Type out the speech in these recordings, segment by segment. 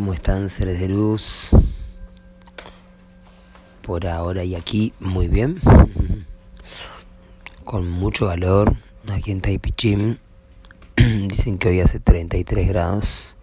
¿Cómo están seres de luz? Por ahora y aquí, muy bien. Con mucho calor aquí en Taipichim. Dicen que hoy hace 33 grados.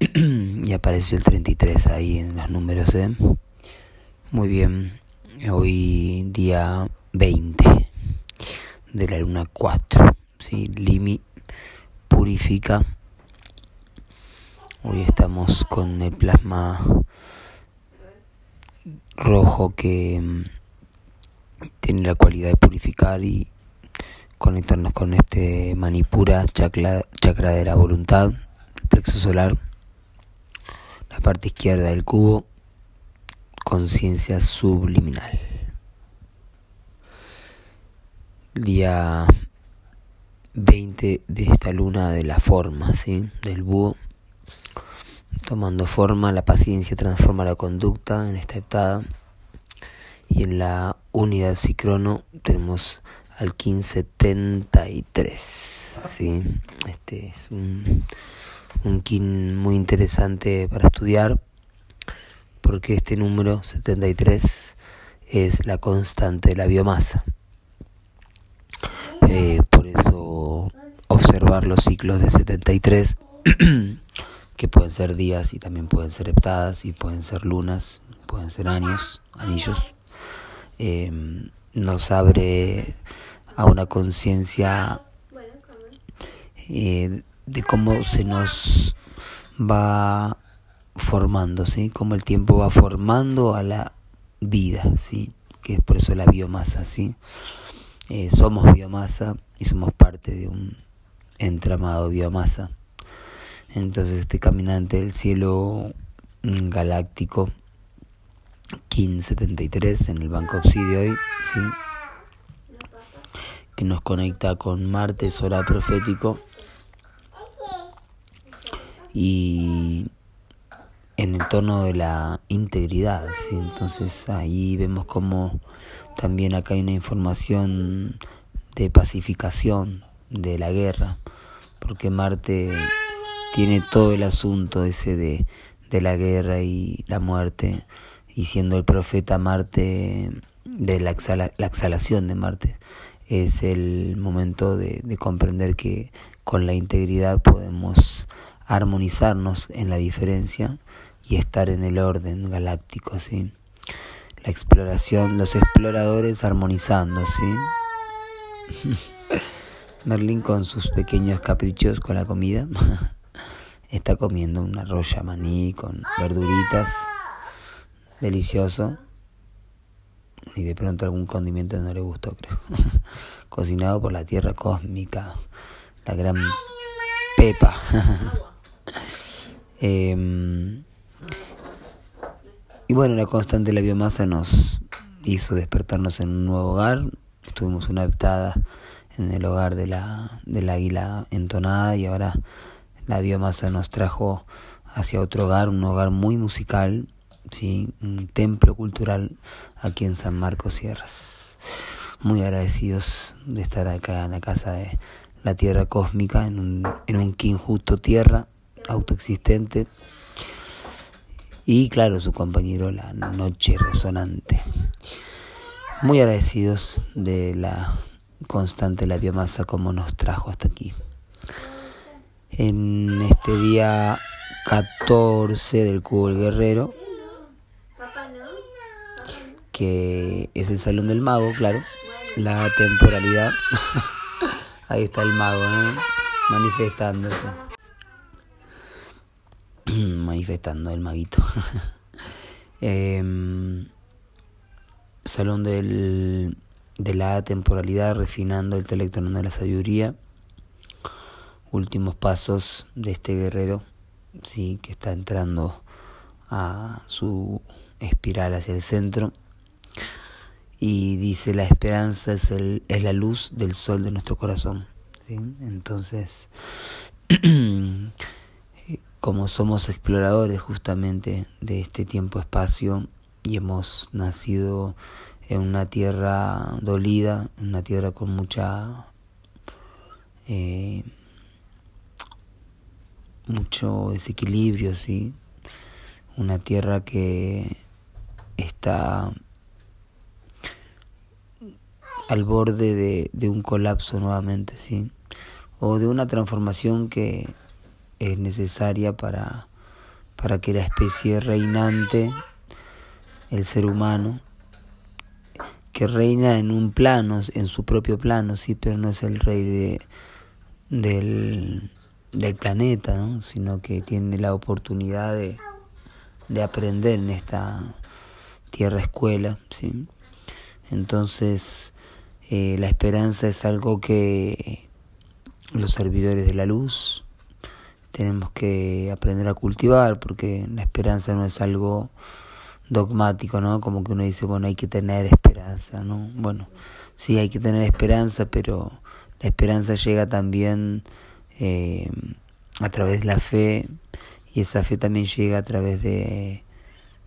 y apareció el 33 ahí en los números, ¿eh? Muy bien. Hoy día 20 de la luna 4. ¿sí? Limi purifica Hoy estamos con el plasma rojo que mm, tiene la cualidad de purificar y conectarnos con este manipura, chakra, chakra de la voluntad, el plexo solar, la parte izquierda del cubo, conciencia subliminal. Día 20 de esta luna de la forma, del búho tomando forma, la paciencia transforma la conducta en esta heptada. Y en la unidad psicrono tenemos al 1573. ¿sí? Este es un, un kin muy interesante para estudiar porque este número 73 es la constante de la biomasa. Eh, por eso observar los ciclos de 73 que pueden ser días y también pueden ser heptadas y pueden ser lunas, pueden ser años, anillos, eh, nos abre a una conciencia eh, de cómo se nos va formando, ¿sí? Cómo el tiempo va formando a la vida, ¿sí? Que es por eso la biomasa, ¿sí? Eh, somos biomasa y somos parte de un entramado biomasa. Entonces este caminante del cielo mm, galáctico, King 73 en el Banco Obsidio que nos conecta con Marte, solar profético, y en el tono de la integridad, entonces ahí vemos como también acá hay una información de pacificación de la guerra, porque Marte tiene todo el asunto ese de, de la guerra y la muerte, y siendo el profeta Marte, de la, la exhalación de Marte, es el momento de, de comprender que con la integridad podemos armonizarnos en la diferencia y estar en el orden galáctico, ¿sí? La exploración, los exploradores armonizando, ¿sí? Merlin con sus pequeños caprichos con la comida. está comiendo una roya maní con verduritas, delicioso. Y de pronto algún condimento no le gustó, creo. Cocinado por la tierra cósmica, la gran Pepa. Em, y bueno, la constante de la biomasa nos hizo despertarnos en un nuevo hogar. Estuvimos una heptada en el hogar de la, del águila entonada y ahora la biomasa nos trajo hacia otro hogar, un hogar muy musical, ¿sí? un templo cultural aquí en San Marcos Sierras. Muy agradecidos de estar acá en la casa de la Tierra Cósmica, en un, en un justo Tierra, autoexistente. Y claro, su compañero, la Noche Resonante. Muy agradecidos de la constante la biomasa como nos trajo hasta aquí en este día 14 del Cubo del Guerrero, que es el Salón del Mago, claro, la temporalidad. Ahí está el mago, manifestándose. Manifestando el maguito. Em, salón del, de la temporalidad, refinando el telectron de la sabiduría últimos pasos de este guerrero, sí, que está entrando a su espiral hacia el centro. Y dice, la esperanza es, el, es la luz del sol de nuestro corazón. Entonces, como somos exploradores justamente de este tiempo-espacio y hemos nacido en una tierra dolida, en una tierra con mucha... Eh, mucho desequilibrio, ¿sí? Una tierra que está al borde de, de un colapso nuevamente, ¿sí? O de una transformación que es necesaria para, para que la especie reinante, el ser humano, que reina en un plano, en su propio plano, sí, pero no es el rey de, del, del planeta, ¿no? sino que tiene la oportunidad de, de aprender en esta tierra escuela. ¿sí? Entonces, eh, la esperanza es algo que los servidores de la luz tenemos que aprender a cultivar, porque la esperanza no es algo dogmático, ¿no? Como que uno dice, bueno, hay que tener esperanza, ¿no? Bueno, sí hay que tener esperanza, pero la esperanza llega también eh, a través de la fe y esa fe también llega a través de,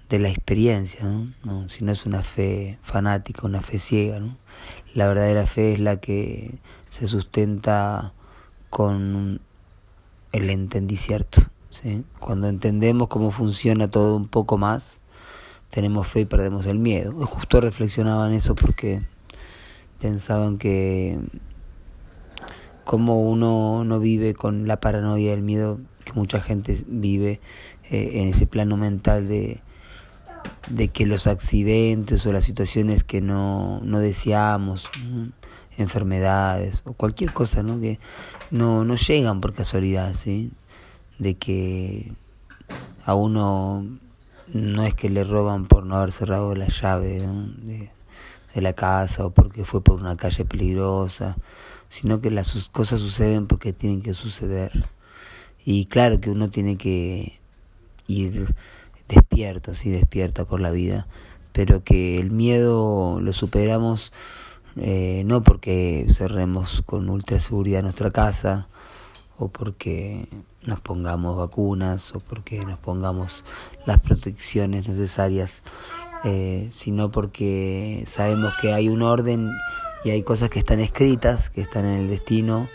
de la experiencia, ¿no? Si no es una fe fanática, una fe ciega, ¿no? La verdadera fe es la que se sustenta con el entendicierto, ¿sí? Cuando entendemos cómo funciona todo un poco más, tenemos fe y perdemos el miedo. Justo reflexionaban eso porque pensaban que como uno no vive con la paranoia el miedo que mucha gente vive eh, en ese plano mental de, que los accidentes o las situaciones que no, no deseamos, enfermedades o cualquier cosa ¿no? que no, no llegan por casualidad, ¿sí? de que a uno no es que le roban por no haber cerrado la llave de, la casa o porque fue por una calle peligrosa, sino que las cosas suceden porque tienen que suceder. Y claro que uno tiene que ir despierto, sí, despierta por la vida, pero que el miedo lo superamos eh, no porque cerremos con ultra seguridad nuestra casa o porque nos pongamos vacunas o porque nos pongamos las protecciones necesarias, eh, sino porque sabemos que hay un orden y hay cosas que están escritas, que están en el destino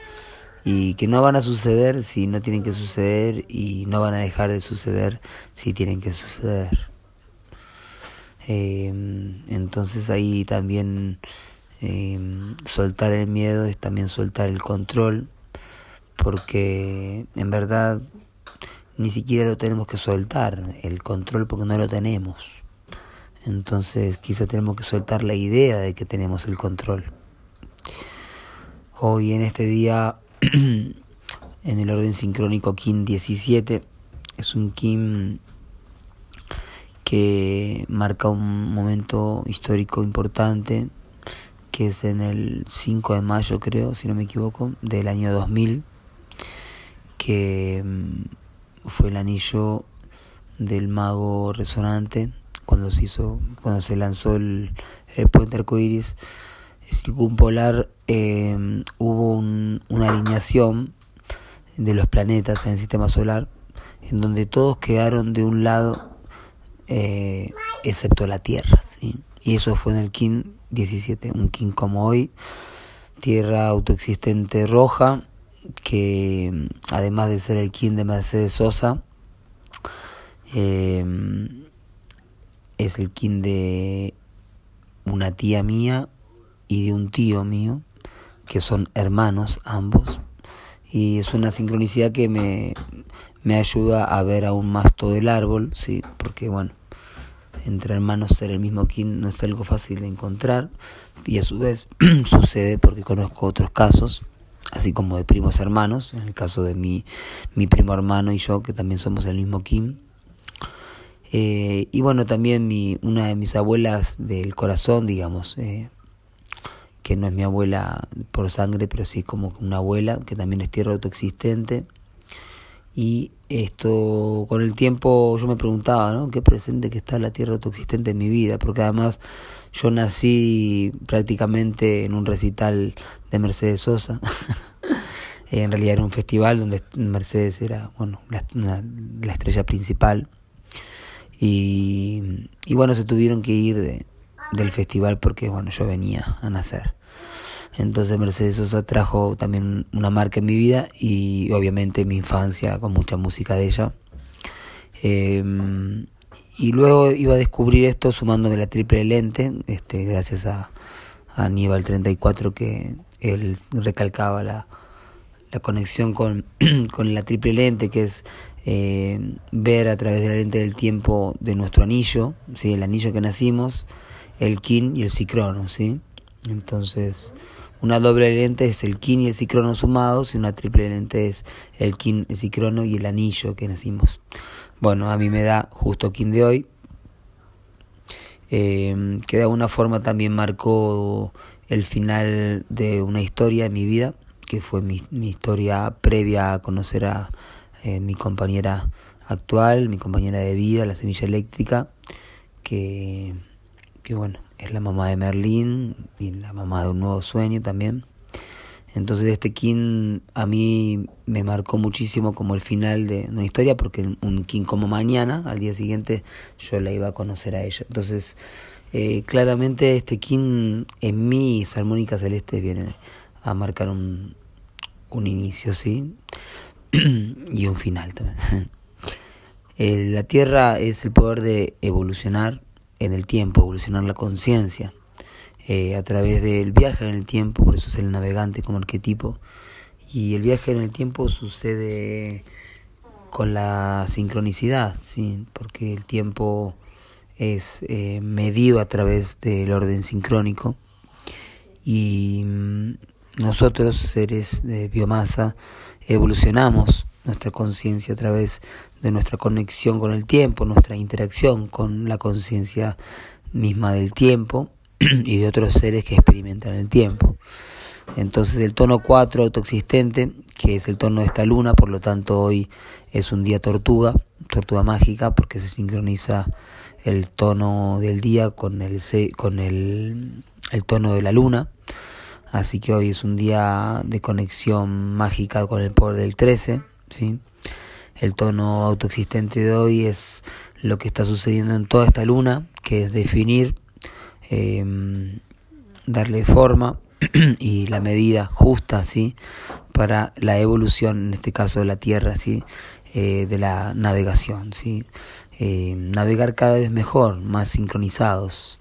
y que no van a suceder si no tienen que suceder y no van a dejar de suceder si tienen que suceder. Eh, entonces ahí también eh, soltar el miedo es también soltar el control porque en verdad ni siquiera lo tenemos que soltar, el control porque no lo tenemos. Entonces quizá tenemos que soltar la idea de que tenemos el control. Hoy en este día, en el orden sincrónico Kim 17, es un Kim que marca un momento histórico importante, que es en el 5 de mayo creo, si no me equivoco, del año 2000 que mm, fue el anillo del mago resonante cuando se hizo cuando se lanzó el, el puente arcoíris circumpolar eh, hubo una alineación de los planetas en el sistema solar en donde todos quedaron de un lado eh, excepto la Tierra y eso fue en el King 17 un King como hoy Tierra autoexistente roja que además de ser el king de Mercedes Sosa, eh, es el king de una tía mía y de un tío mío, que son hermanos ambos, y es una sincronicidad que me, me ayuda a ver aún más todo el árbol, sí, porque bueno, entre hermanos ser el mismo king no es algo fácil de encontrar, y a su vez sucede porque conozco otros casos así como de primos hermanos, en el caso de mi, mi primo hermano y yo, que también somos el mismo Kim. Eh, y bueno, también mi, una de mis abuelas del corazón, digamos, eh, que no es mi abuela por sangre, pero sí como una abuela, que también es tierra autoexistente. Y esto, con el tiempo yo me preguntaba, ¿no? Qué presente que está la tierra autoexistente en mi vida, porque además yo nací prácticamente en un recital de Mercedes Sosa. en realidad era un festival donde Mercedes era, bueno, la, la estrella principal. Y, bueno, se tuvieron que ir de, del festival porque, bueno, yo venía a nacer. Entonces Mercedes Sosa trajo también una marca en mi vida y obviamente mi infancia con mucha música de ella. Em, y luego iba a descubrir esto sumándome la triple lente, este, gracias a, a Aníbal 34 que él recalcaba la, la conexión con, con la triple lente, que es eh, ver a través de la lente del tiempo de nuestro anillo, ¿sí? el anillo que nacimos, el kin y el cicrono. ¿sí? Entonces, una doble lente es el kin y el cicrono sumados y una triple lente es el kin, el cicrono y el anillo que nacimos. Bueno, a mí me da justo kin de hoy, eh, que de alguna forma también marcó el final de una historia en mi vida, que fue mi, mi historia previa a conocer a, mi compañera actual, mi compañera de vida, la semilla eléctrica, que, que bueno, es la mamá de Merlín y la mamá de un nuevo sueño también. Entonces este King a mí me marcó muchísimo como el final de una historia porque un King como mañana, al día siguiente yo la iba a conocer a ella. Entonces eh, claramente este King en mis armónicas celestes viene a marcar un, un inicio, ¿sí? y un final también. la Tierra es el poder de evolucionar en el tiempo, evolucionar la conciencia eh, a través del viaje en el tiempo, por eso es el navegante como arquetipo. Y el viaje en el tiempo sucede con la sincronicidad, ¿sí? porque el tiempo es eh, medido a través del orden sincrónico y mm, nosotros, seres de biomasa, evolucionamos nuestra conciencia a través de nuestra conexión con el tiempo, nuestra interacción con la conciencia misma del tiempo y de otros seres que experimentan el tiempo. Entonces el tono 4 autoexistente, que es el tono de esta luna, por lo tanto hoy es un día tortuga, tortuga mágica, porque se sincroniza el tono del día con el, con el, el tono de la luna. Así que hoy es un día de conexión mágica con el poder del 13. ¿sí? El tono autoexistente de hoy es lo que está sucediendo en toda esta luna, que es definir, em, darle forma y la medida justa ¿sí? para la evolución, en este caso de la Tierra, ¿sí? Eh, de la navegación. ¿sí? Em, navegar cada vez mejor, más sincronizados.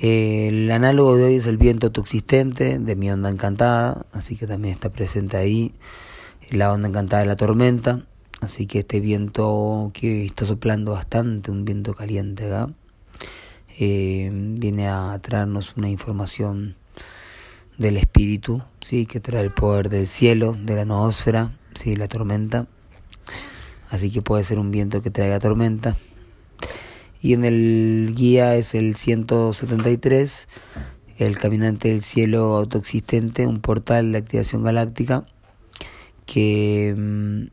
El análogo de hoy es el viento autoexistente de mi onda encantada, así que también está presente ahí la onda encantada de la tormenta, así que este viento que está soplando bastante, un viento caliente acá, eh, viene a traernos una información del espíritu, sí, que trae el poder del cielo, de la noósfera, sí, la tormenta, así que puede ser un viento que traiga tormenta y en el guía es el 173, el caminante del cielo autoexistente, un portal de activación galáctica que mm,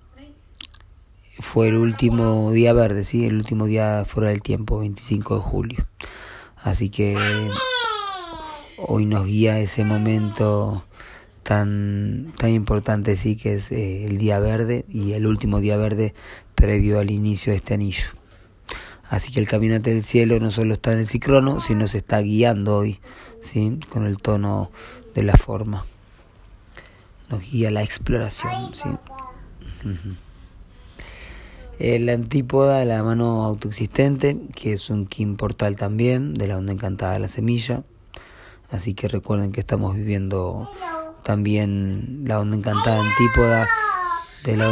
fue el último día verde, ¿sí? el último día fuera del tiempo, 25 de julio. Así que hoy nos guía ese momento tan, tan importante, sí, que es eh, el día verde y el último día verde previo al inicio de este anillo. Así que el caminante del cielo no solo está en el cicrono, sino se está guiando hoy, ¿sí? con el tono de la forma. Nos guía la exploración. ¿sí? La antípoda de la mano autoexistente, que es un Kim portal también, de la onda encantada de la semilla. Así que recuerden que estamos viviendo también la onda encantada antípoda de la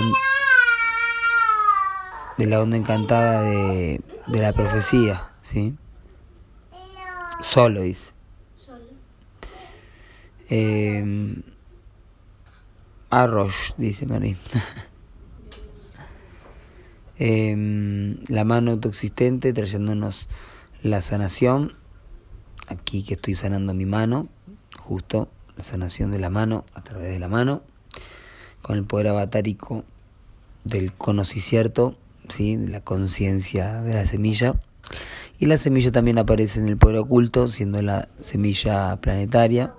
de la onda encantada de, de la profecía, ¿sí? Solo dice. Eh, Arrosh, dice Marín. eh, la mano autoexistente trayéndonos la sanación. Aquí que estoy sanando mi mano, justo la sanación de la mano a través de la mano, con el poder avatárico del conocicierto ¿sí? la conciencia de la semilla. Y la semilla también aparece en el poder oculto, siendo la semilla planetaria,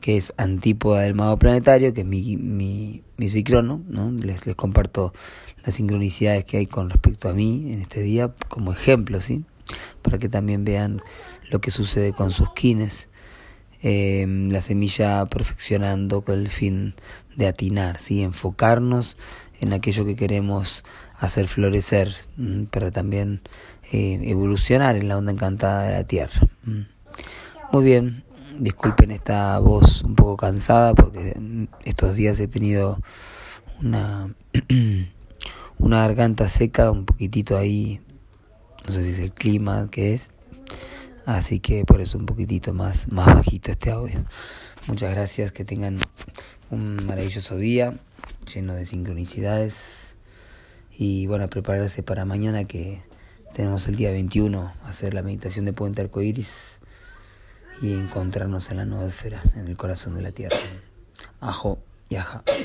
que es antípoda del mago planetario, que es mi, mi, mi ciclono. ¿no? Les, les comparto las sincronicidades que hay con respecto a mí en este día como ejemplo, ¿sí? para que también vean lo que sucede con sus kines. em, la semilla perfeccionando con el fin de atinar, ¿sí? enfocarnos en aquello que queremos hacer florecer, pero también eh, evolucionar en la onda encantada de la Tierra. Muy bien, disculpen esta voz un poco cansada porque estos días he tenido una, una garganta seca, un poquitito ahí, no sé si es el clima que es, así que por eso un poquitito más, más bajito este audio. Muchas gracias, que tengan un maravilloso día lleno de sincronicidades y bueno, prepararse para mañana que tenemos el día 21 hacer la meditación de Puente Arcoiris y encontrarnos en la nueva esfera, en el corazón de la tierra. Ajo y aja.